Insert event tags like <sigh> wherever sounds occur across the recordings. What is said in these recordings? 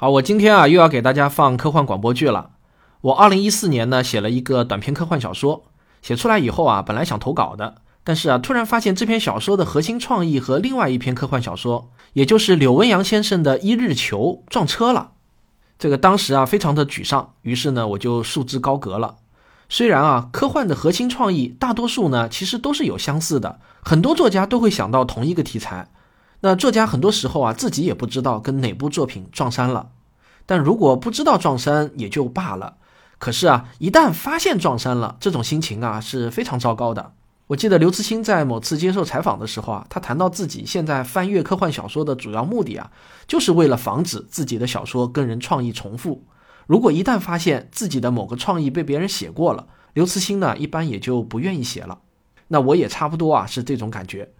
好，我今天啊又要给大家放科幻广播剧了。我二零一四年呢写了一个短篇科幻小说，写出来以后啊，本来想投稿的，但是啊突然发现这篇小说的核心创意和另外一篇科幻小说，也就是柳文阳先生的《一日球》撞车了。这个当时啊非常的沮丧，于是呢我就束之高阁了。虽然啊科幻的核心创意大多数呢其实都是有相似的，很多作家都会想到同一个题材。那作家很多时候啊，自己也不知道跟哪部作品撞衫了。但如果不知道撞衫也就罢了，可是啊，一旦发现撞衫了，这种心情啊是非常糟糕的。我记得刘慈欣在某次接受采访的时候啊，他谈到自己现在翻阅科幻小说的主要目的啊，就是为了防止自己的小说跟人创意重复。如果一旦发现自己的某个创意被别人写过了，刘慈欣呢一般也就不愿意写了。那我也差不多啊，是这种感觉。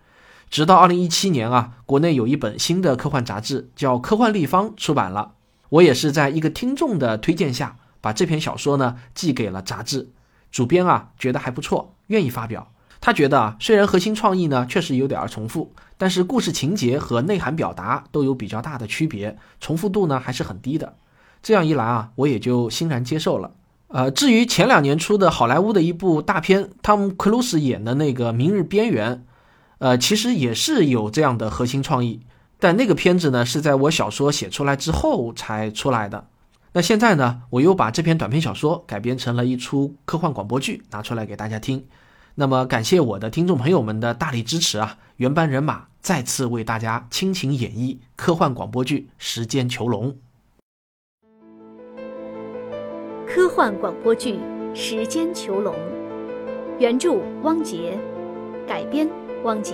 直到二零一七年啊，国内有一本新的科幻杂志叫《科幻立方》出版了。我也是在一个听众的推荐下，把这篇小说呢寄给了杂志。主编啊觉得还不错，愿意发表。他觉得啊，虽然核心创意呢确实有点儿重复，但是故事情节和内涵表达都有比较大的区别，重复度呢还是很低的。这样一来啊，我也就欣然接受了。呃，至于前两年出的好莱坞的一部大片，汤姆克鲁斯演的那个《明日边缘》。呃，其实也是有这样的核心创意，但那个片子呢是在我小说写出来之后才出来的。那现在呢，我又把这篇短篇小说改编成了一出科幻广播剧，拿出来给大家听。那么感谢我的听众朋友们的大力支持啊！原班人马再次为大家倾情演绎科幻广播剧《时间囚笼》。科幻广播剧《时间囚笼》，原著汪杰，改编。汪杰。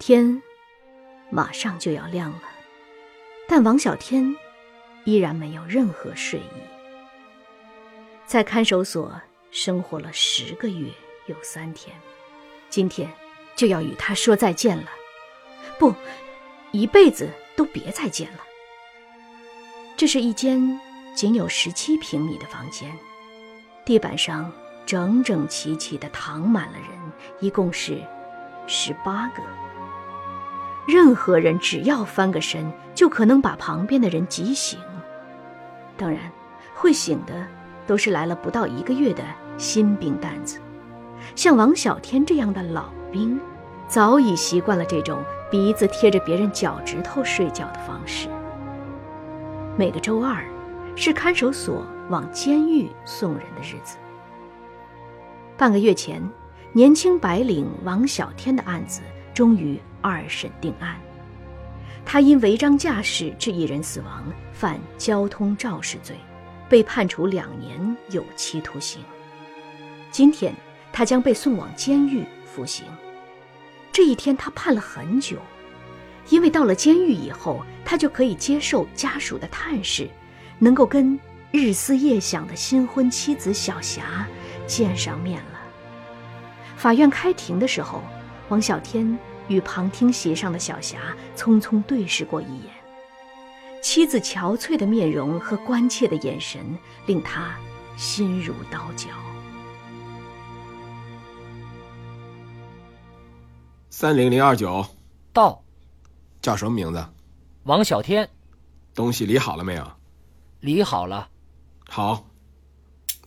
天马上就要亮了，但王小天依然没有任何睡意。在看守所生活了十个月有三天，今天就要与他说再见了。不。一辈子都别再见了。这是一间仅有十七平米的房间，地板上整整齐齐的躺满了人，一共是十八个。任何人只要翻个身，就可能把旁边的人挤醒。当然，会醒的都是来了不到一个月的新兵蛋子，像王小天这样的老兵。早已习惯了这种鼻子贴着别人脚趾头睡觉的方式。每个周二，是看守所往监狱送人的日子。半个月前，年轻白领王小天的案子终于二审定案，他因违章驾驶致一人死亡，犯交通肇事罪，被判处两年有期徒刑。今天，他将被送往监狱服刑。这一天他盼了很久，因为到了监狱以后，他就可以接受家属的探视，能够跟日思夜想的新婚妻子小霞见上面了。法院开庭的时候，王小天与旁听席上的小霞匆匆对视过一眼，妻子憔悴的面容和关切的眼神令他心如刀绞。三零零二九，到，叫什么名字？王小天。东西理好了没有？理好了。好，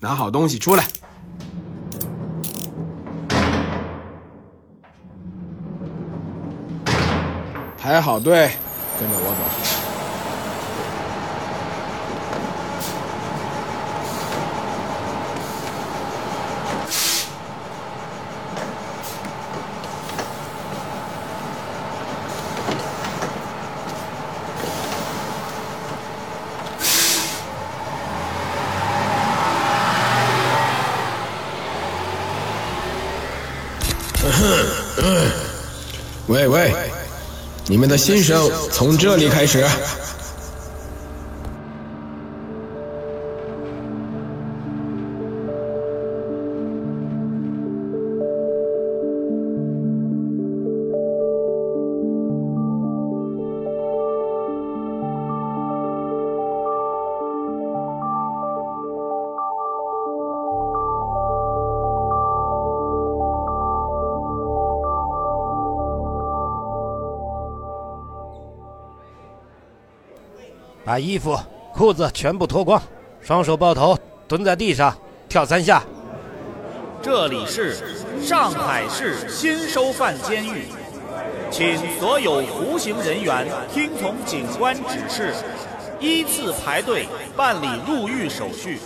拿好东西出来。排好队，跟着我走。们的新生从这里开始。把衣服、裤子全部脱光，双手抱头，蹲在地上跳三下。这里是上海市新收犯监狱，请所有服刑人员听从警官指示，依次排队办理入狱手续。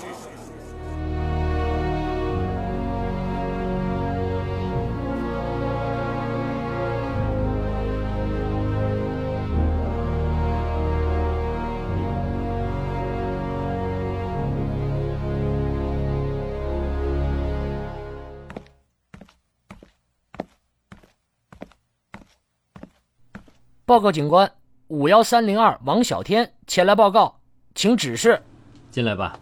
报告警官，五幺三零二王小天前来报告，请指示。进来吧，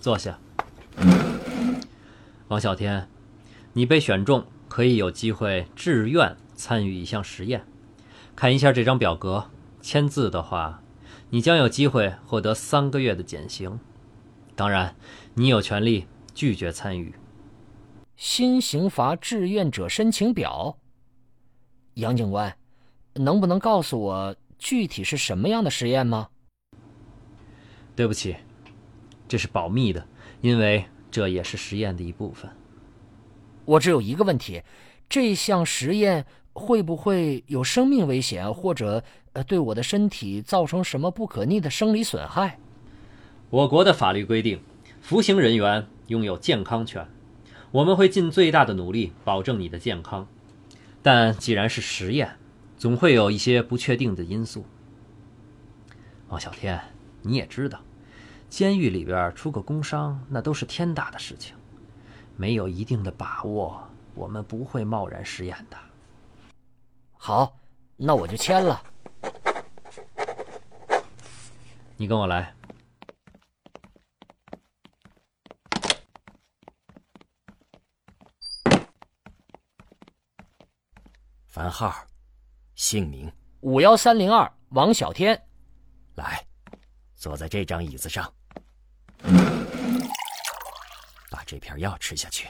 坐下。王小天，你被选中，可以有机会志愿参与一项实验。看一下这张表格，签字的话，你将有机会获得三个月的减刑。当然，你有权利拒绝参与。新刑罚志愿者申请表，杨警官。能不能告诉我具体是什么样的实验吗？对不起，这是保密的，因为这也是实验的一部分。我只有一个问题：这项实验会不会有生命危险，或者呃对我的身体造成什么不可逆的生理损害？我国的法律规定，服刑人员拥有健康权，我们会尽最大的努力保证你的健康。但既然是实验，总会有一些不确定的因素。王小天，你也知道，监狱里边出个工伤，那都是天大的事情。没有一定的把握，我们不会贸然实验的。好，那我就签了。你跟我来。番号。姓名：五幺三零二王小天。来，坐在这张椅子上，把这片药吃下去。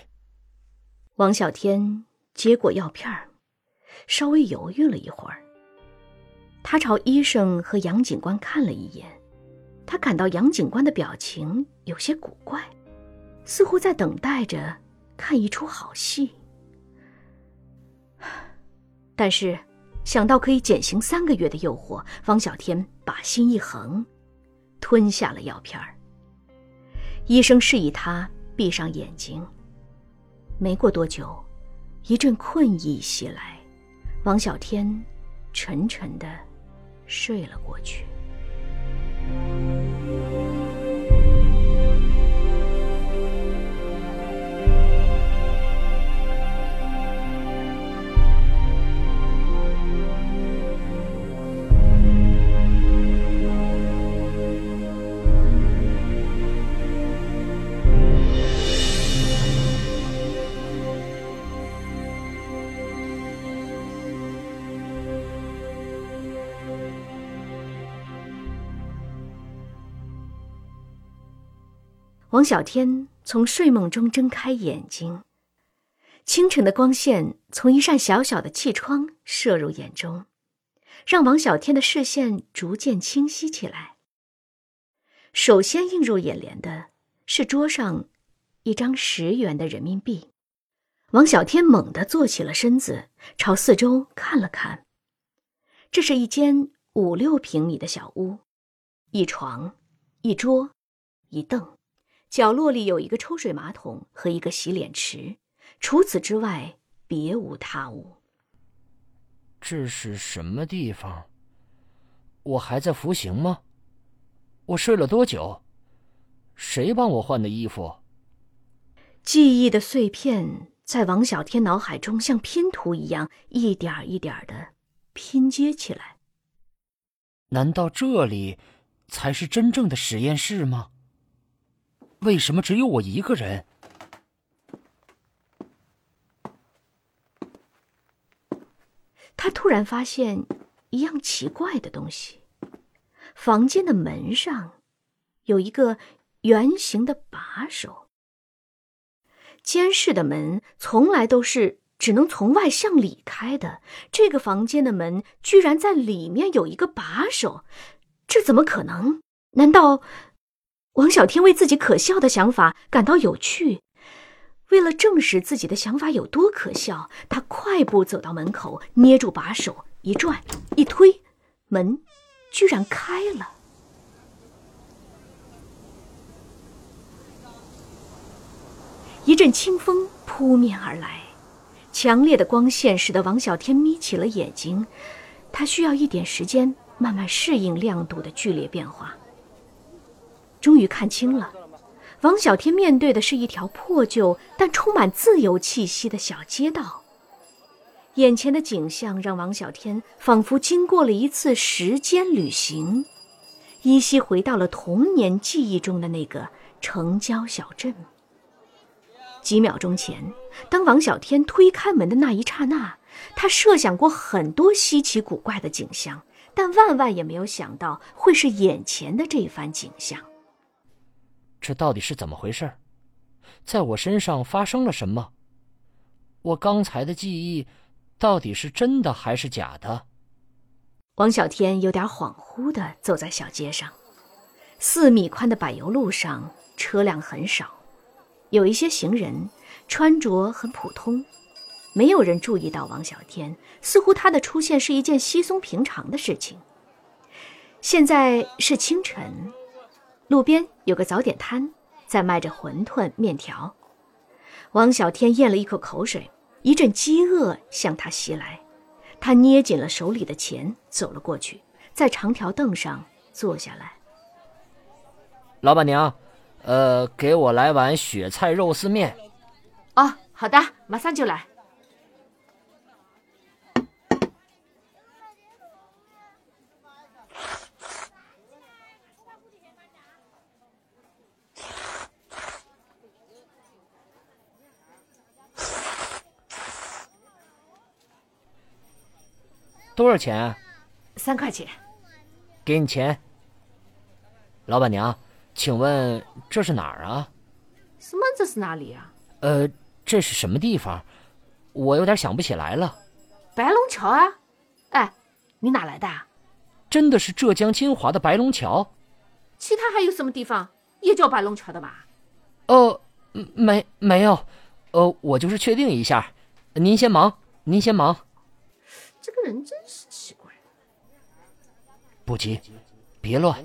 王小天接过药片稍微犹豫了一会儿。他朝医生和杨警官看了一眼，他感到杨警官的表情有些古怪，似乎在等待着看一出好戏。<sighs> 但是。想到可以减刑三个月的诱惑，方小天把心一横，吞下了药片儿。医生示意他闭上眼睛。没过多久，一阵困意袭来，王小天沉沉的睡了过去。王小天从睡梦中睁开眼睛，清晨的光线从一扇小小的气窗射入眼中，让王小天的视线逐渐清晰起来。首先映入眼帘的是桌上一张十元的人民币。王小天猛地坐起了身子，朝四周看了看。这是一间五六平米的小屋，一床，一桌，一凳。角落里有一个抽水马桶和一个洗脸池，除此之外别无他物。这是什么地方？我还在服刑吗？我睡了多久？谁帮我换的衣服？记忆的碎片在王小天脑海中像拼图一样，一点一点的拼接起来。难道这里才是真正的实验室吗？为什么只有我一个人？他突然发现一样奇怪的东西：房间的门上有一个圆形的把手。监室的门从来都是只能从外向里开的，这个房间的门居然在里面有一个把手，这怎么可能？难道王小天为自己可笑的想法感到有趣？为了证实自己的想法有多可笑，他快步走到门口，捏住把手，一转一推，门居然开了。一阵清风扑面而来，强烈的光线使得王小天眯起了眼睛。他需要一点时间慢慢适应亮度的剧烈变化。终于看清了，王小天面对的是一条破旧但充满自由气息的小街道。眼前的景象让王小天仿佛经过了一次时间旅行，依稀回到了童年记忆中的那个城郊小镇。几秒钟前，当王小天推开门的那一刹那，他设想过很多稀奇古怪的景象，但万万也没有想到会是眼前的这番景象。这到底是怎么回事？在我身上发生了什么？我刚才的记忆到底是真的还是假的？王小天有点恍惚的走在小街上，四米宽的柏油路上车辆很少。有一些行人穿着很普通，没有人注意到王小天，似乎他的出现是一件稀松平常的事情。现在是清晨，路边有个早点摊在卖着馄饨面条。王小天咽了一口口水，一阵饥饿向他袭来，他捏紧了手里的钱，走了过去，在长条凳上坐下来。老板娘。呃，给我来碗雪菜肉丝面。哦，好的，马上就来。多少钱？三块钱。给你钱。老板娘。请问这是哪儿啊？什么？这是哪里啊？呃，这是什么地方？我有点想不起来了。白龙桥啊！哎，你哪来的？真的是浙江金华的白龙桥。其他还有什么地方也叫白龙桥的吧？哦，没没有。呃，我就是确定一下。您先忙，您先忙。这个人真是奇怪。不急，别乱。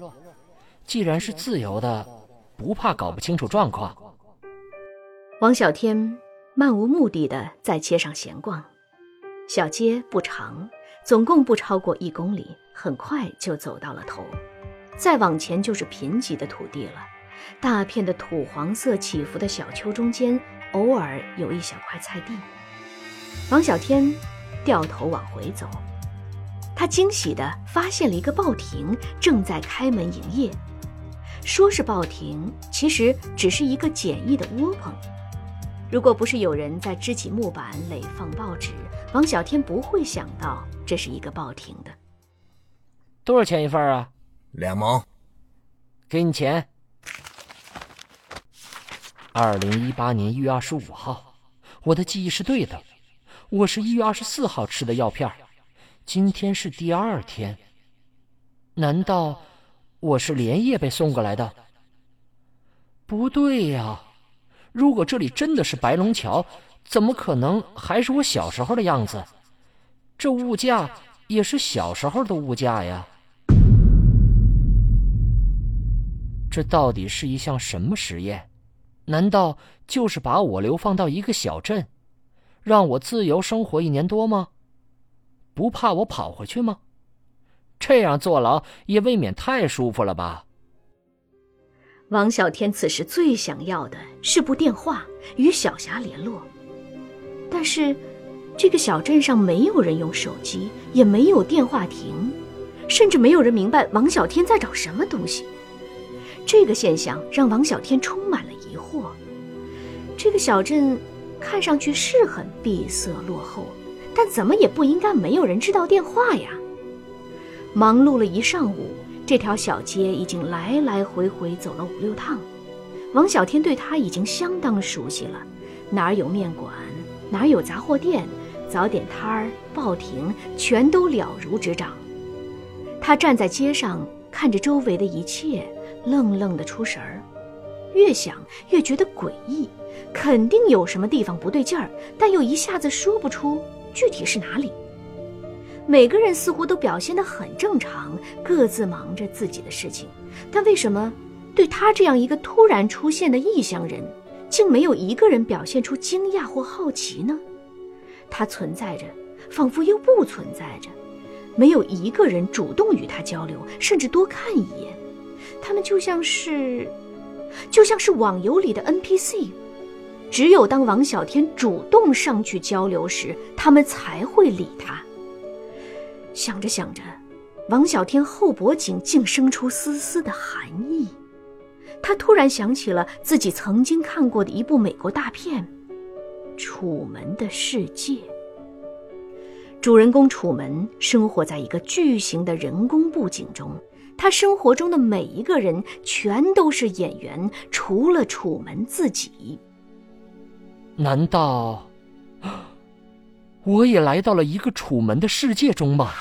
既然是自由的，不怕搞不清楚状况。王小天漫无目的的在街上闲逛，小街不长，总共不超过一公里，很快就走到了头。再往前就是贫瘠的土地了，大片的土黄色起伏的小丘中间，偶尔有一小块菜地。王小天掉头往回走，他惊喜的发现了一个报亭正在开门营业。说是报亭，其实只是一个简易的窝棚。如果不是有人在支起木板垒放报纸，王小天不会想到这是一个报亭的。多少钱一份啊？两毛。给你钱。二零一八年一月二十五号，我的记忆是对的。我是一月二十四号吃的药片，今天是第二天。难道？我是连夜被送过来的。不对呀，如果这里真的是白龙桥，怎么可能还是我小时候的样子？这物价也是小时候的物价呀。这到底是一项什么实验？难道就是把我流放到一个小镇，让我自由生活一年多吗？不怕我跑回去吗？这样坐牢也未免太舒服了吧？王小天此时最想要的是部电话与小霞联络，但是这个小镇上没有人用手机，也没有电话亭，甚至没有人明白王小天在找什么东西。这个现象让王小天充满了疑惑。这个小镇看上去是很闭塞落后，但怎么也不应该没有人知道电话呀？忙碌了一上午，这条小街已经来来回回走了五六趟。王小天对他已经相当熟悉了，哪儿有面馆，哪儿有杂货店、早点摊儿、报亭，全都了如指掌。他站在街上，看着周围的一切，愣愣的出神儿。越想越觉得诡异，肯定有什么地方不对劲儿，但又一下子说不出具体是哪里。每个人似乎都表现得很正常，各自忙着自己的事情，但为什么对他这样一个突然出现的异乡人，竟没有一个人表现出惊讶或好奇呢？他存在着，仿佛又不存在着，没有一个人主动与他交流，甚至多看一眼。他们就像是……就像是网游里的 NPC，只有当王小天主动上去交流时，他们才会理他。想着想着，王小天后脖颈竟生出丝丝的寒意。他突然想起了自己曾经看过的一部美国大片《楚门的世界》。主人公楚门生活在一个巨型的人工布景中。他生活中的每一个人全都是演员，除了楚门自己。难道 <gasps> 我也来到了一个楚门的世界中吗？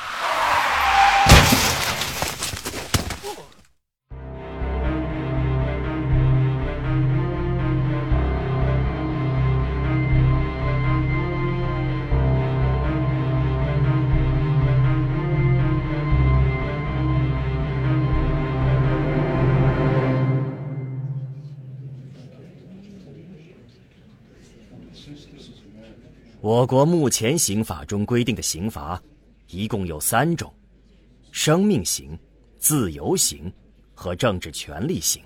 我国目前刑法中规定的刑罚，一共有三种：生命刑、自由刑和政治权利刑。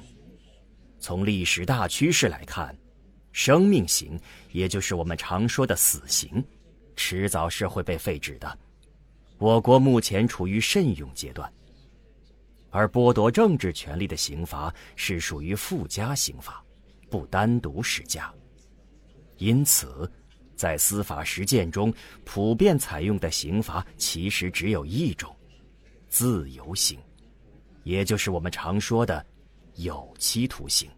从历史大趋势来看，生命刑，也就是我们常说的死刑，迟早是会被废止的。我国目前处于慎用阶段。而剥夺政治权利的刑罚是属于附加刑罚，不单独施加，因此。在司法实践中，普遍采用的刑罚其实只有一种：自由刑，也就是我们常说的有期徒刑。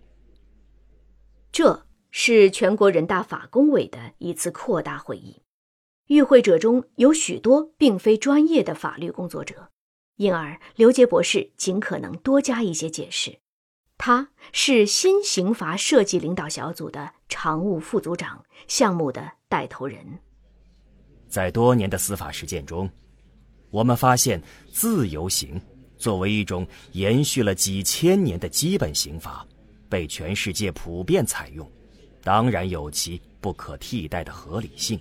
这是全国人大法工委的一次扩大会议，与会者中有许多并非专业的法律工作者，因而刘杰博士尽可能多加一些解释。他是新刑罚设计领导小组的常务副组长，项目的。带头人，在多年的司法实践中，我们发现自由刑作为一种延续了几千年的基本刑罚，被全世界普遍采用，当然有其不可替代的合理性，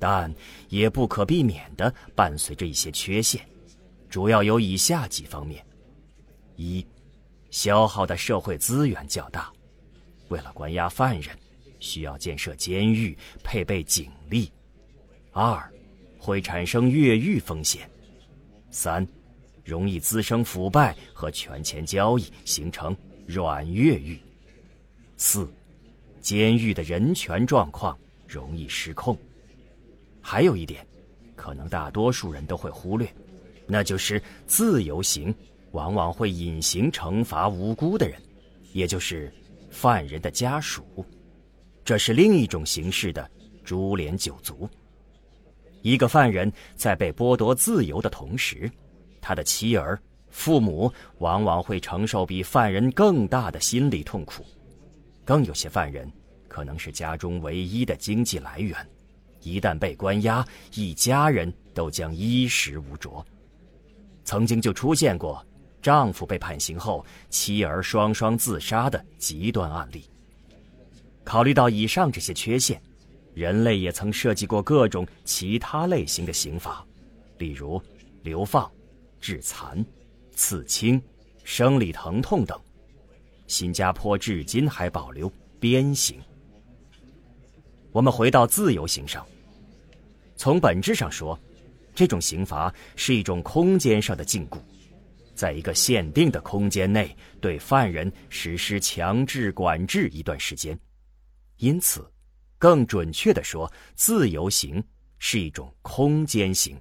但也不可避免的伴随着一些缺陷，主要有以下几方面：一，消耗的社会资源较大，为了关押犯人。需要建设监狱，配备警力；二，会产生越狱风险；三，容易滋生腐败和权钱交易，形成软越狱；四，监狱的人权状况容易失控。还有一点，可能大多数人都会忽略，那就是自由行往往会隐形惩罚无辜的人，也就是犯人的家属。这是另一种形式的株连九族。一个犯人在被剥夺自由的同时，他的妻儿、父母往往会承受比犯人更大的心理痛苦。更有些犯人可能是家中唯一的经济来源，一旦被关押，一家人都将衣食无着。曾经就出现过丈夫被判刑后，妻儿双双自杀的极端案例。考虑到以上这些缺陷，人类也曾设计过各种其他类型的刑罚，例如流放、致残、刺青、生理疼痛等。新加坡至今还保留鞭刑。我们回到自由刑上，从本质上说，这种刑罚是一种空间上的禁锢，在一个限定的空间内对犯人实施强制管制一段时间。因此，更准确的说，自由行是一种空间型。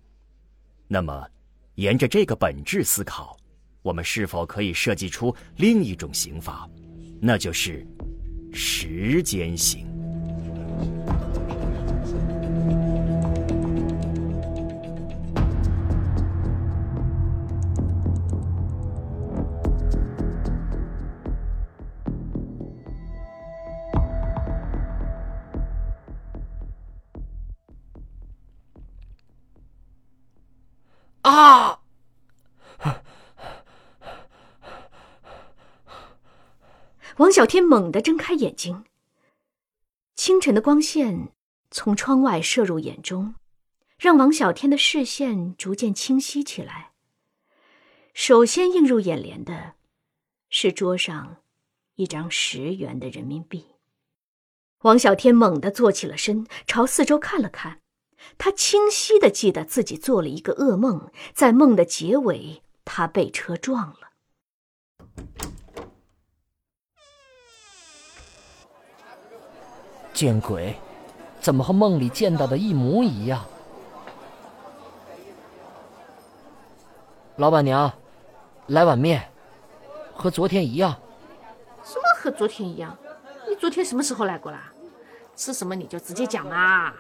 那么，沿着这个本质思考，我们是否可以设计出另一种刑法，那就是时间型？小天猛地睁开眼睛。清晨的光线从窗外射入眼中，让王小天的视线逐渐清晰起来。首先映入眼帘的，是桌上一张十元的人民币。王小天猛地坐起了身，朝四周看了看。他清晰的记得自己做了一个噩梦，在梦的结尾，他被车撞了。见鬼！怎么和梦里见到的一模一样？老板娘，来碗面，和昨天一样。什么和昨天一样？你昨天什么时候来过啦？吃什么你就直接讲嘛。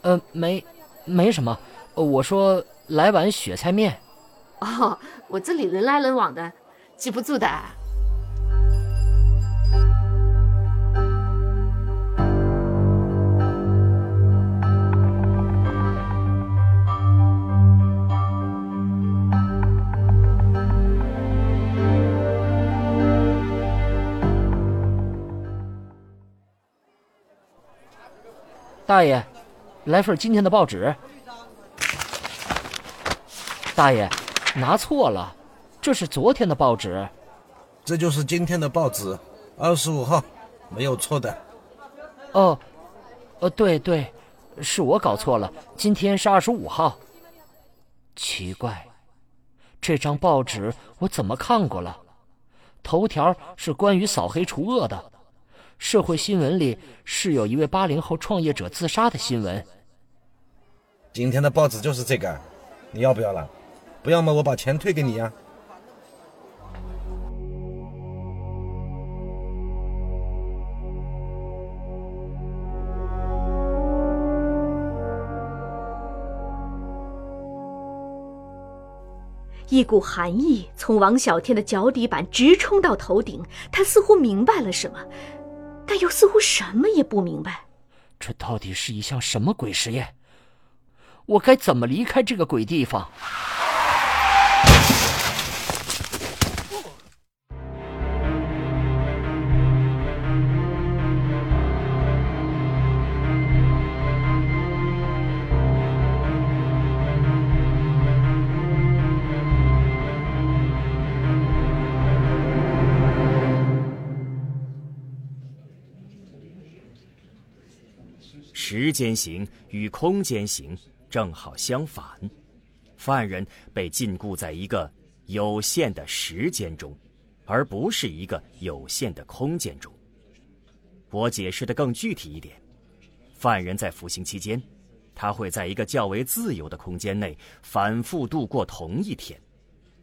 呃，没，没什么。我说来碗雪菜面。哦，我这里人来人往的，记不住的。大爷，来份今天的报纸。大爷，拿错了，这是昨天的报纸。这就是今天的报纸，二十五号，没有错的。哦，呃，对对，是我搞错了，今天是二十五号。奇怪，这张报纸我怎么看过了？头条是关于扫黑除恶的。社会新闻里是有一位八零后创业者自杀的新闻。今天的报纸就是这个，你要不要了？不要么我把钱退给你呀。一股寒意从王小天的脚底板直冲到头顶，他似乎明白了什么。但又似乎什么也不明白，这到底是一项什么鬼实验？我该怎么离开这个鬼地方？时间型与空间型正好相反，犯人被禁锢在一个有限的时间中，而不是一个有限的空间中。我解释的更具体一点：犯人在服刑期间，他会在一个较为自由的空间内反复度过同一天，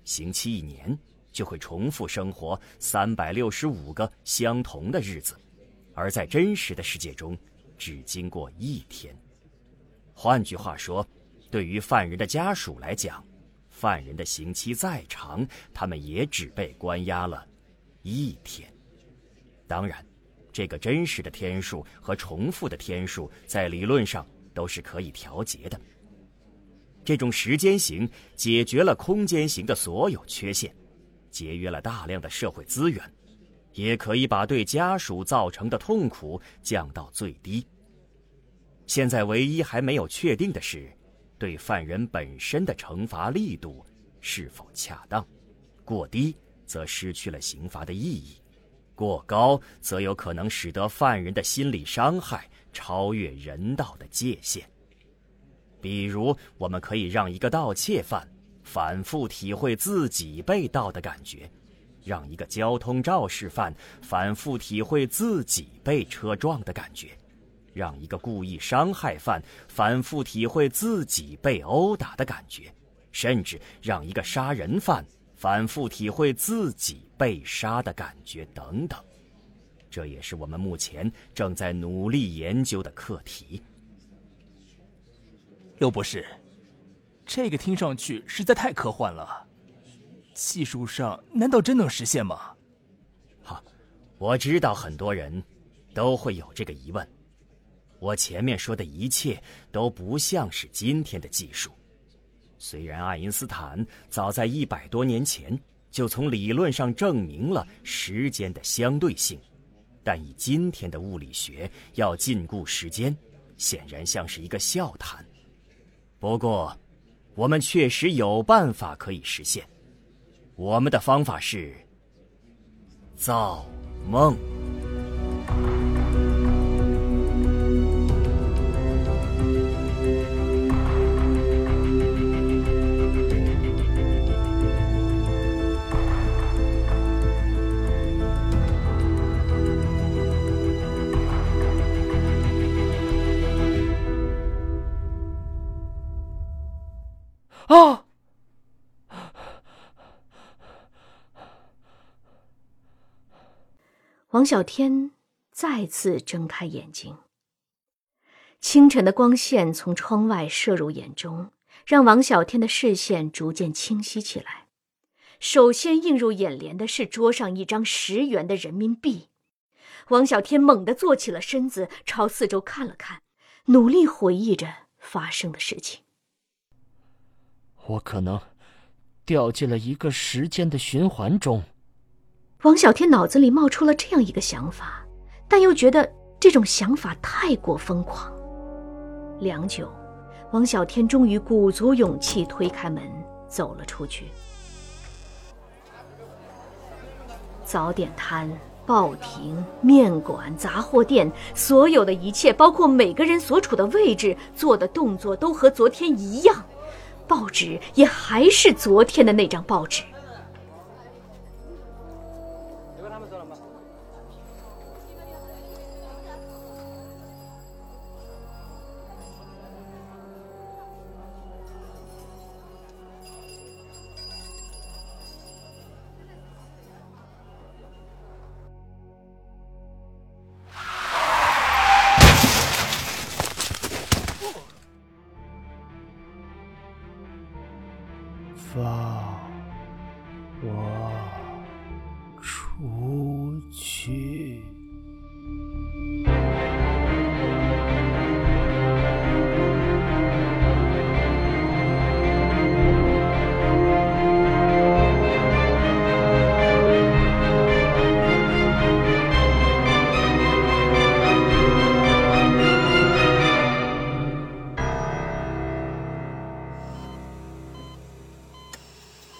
刑期一年就会重复生活三百六十五个相同的日子，而在真实的世界中。只经过一天。换句话说，对于犯人的家属来讲，犯人的刑期再长，他们也只被关押了一天。当然，这个真实的天数和重复的天数在理论上都是可以调节的。这种时间型解决了空间型的所有缺陷，节约了大量的社会资源。也可以把对家属造成的痛苦降到最低。现在唯一还没有确定的是，对犯人本身的惩罚力度是否恰当。过低则失去了刑罚的意义，过高则有可能使得犯人的心理伤害超越人道的界限。比如，我们可以让一个盗窃犯反复体会自己被盗的感觉。让一个交通肇事犯反复体会自己被车撞的感觉，让一个故意伤害犯反复体会自己被殴打的感觉，甚至让一个杀人犯反复体会自己被杀的感觉等等。这也是我们目前正在努力研究的课题。刘博士，这个听上去实在太科幻了。技术上难道真能实现吗？好，我知道很多人都会有这个疑问。我前面说的一切都不像是今天的技术。虽然爱因斯坦早在一百多年前就从理论上证明了时间的相对性，但以今天的物理学要禁锢时间，显然像是一个笑谈。不过，我们确实有办法可以实现。我们的方法是造梦。王小天再次睁开眼睛。清晨的光线从窗外射入眼中，让王小天的视线逐渐清晰起来。首先映入眼帘的是桌上一张十元的人民币。王小天猛地坐起了身子，朝四周看了看，努力回忆着发生的事情。我可能掉进了一个时间的循环中。王小天脑子里冒出了这样一个想法，但又觉得这种想法太过疯狂。良久，王小天终于鼓足勇气推开门走了出去。早点摊、报亭、面馆、杂货店，所有的一切，包括每个人所处的位置、做的动作，都和昨天一样。报纸也还是昨天的那张报纸。出去！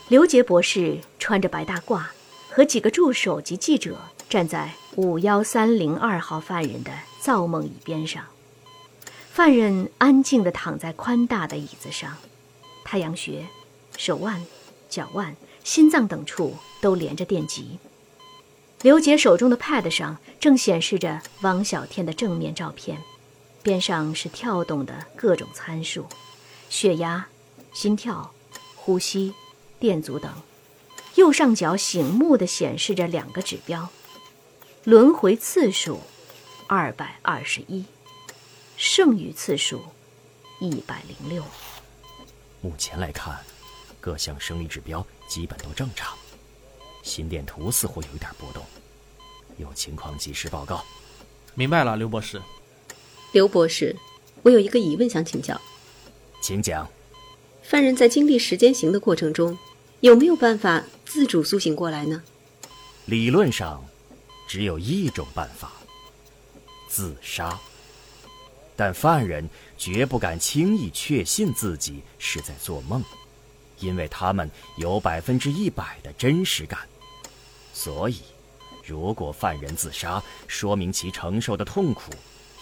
刘杰博士穿着白大褂，和几个助手及记者站在五幺三零二号犯人的造梦椅边上。犯人安静地躺在宽大的椅子上，太阳穴、手腕、脚腕、心脏等处都连着电极。刘杰手中的 pad 上正显示着王小天的正面照片，边上是跳动的各种参数：血压、心跳、呼吸。电阻等，右上角醒目的显示着两个指标：轮回次数二百二十一，剩余次数一百零六。目前来看，各项生理指标基本都正常，心电图似乎有一点波动，有情况及时报告。明白了，刘博士。刘博士，我有一个疑问想请教。请讲。犯人在经历时间行的过程中，有没有办法自主苏醒过来呢？理论上，只有一种办法：自杀。但犯人绝不敢轻易确信自己是在做梦，因为他们有百分之一百的真实感。所以，如果犯人自杀，说明其承受的痛苦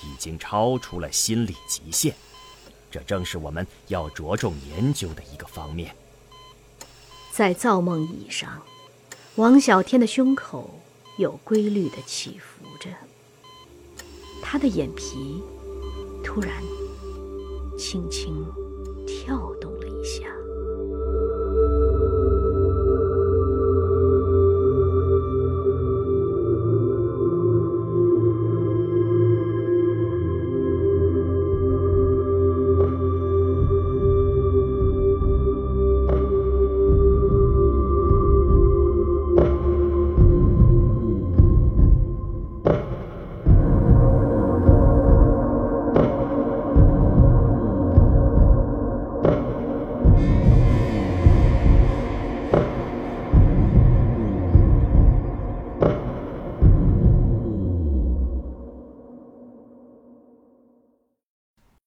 已经超出了心理极限。这正是我们要着重研究的一个方面。在造梦椅上，王小天的胸口有规律的起伏着，他的眼皮突然轻轻跳动了一下。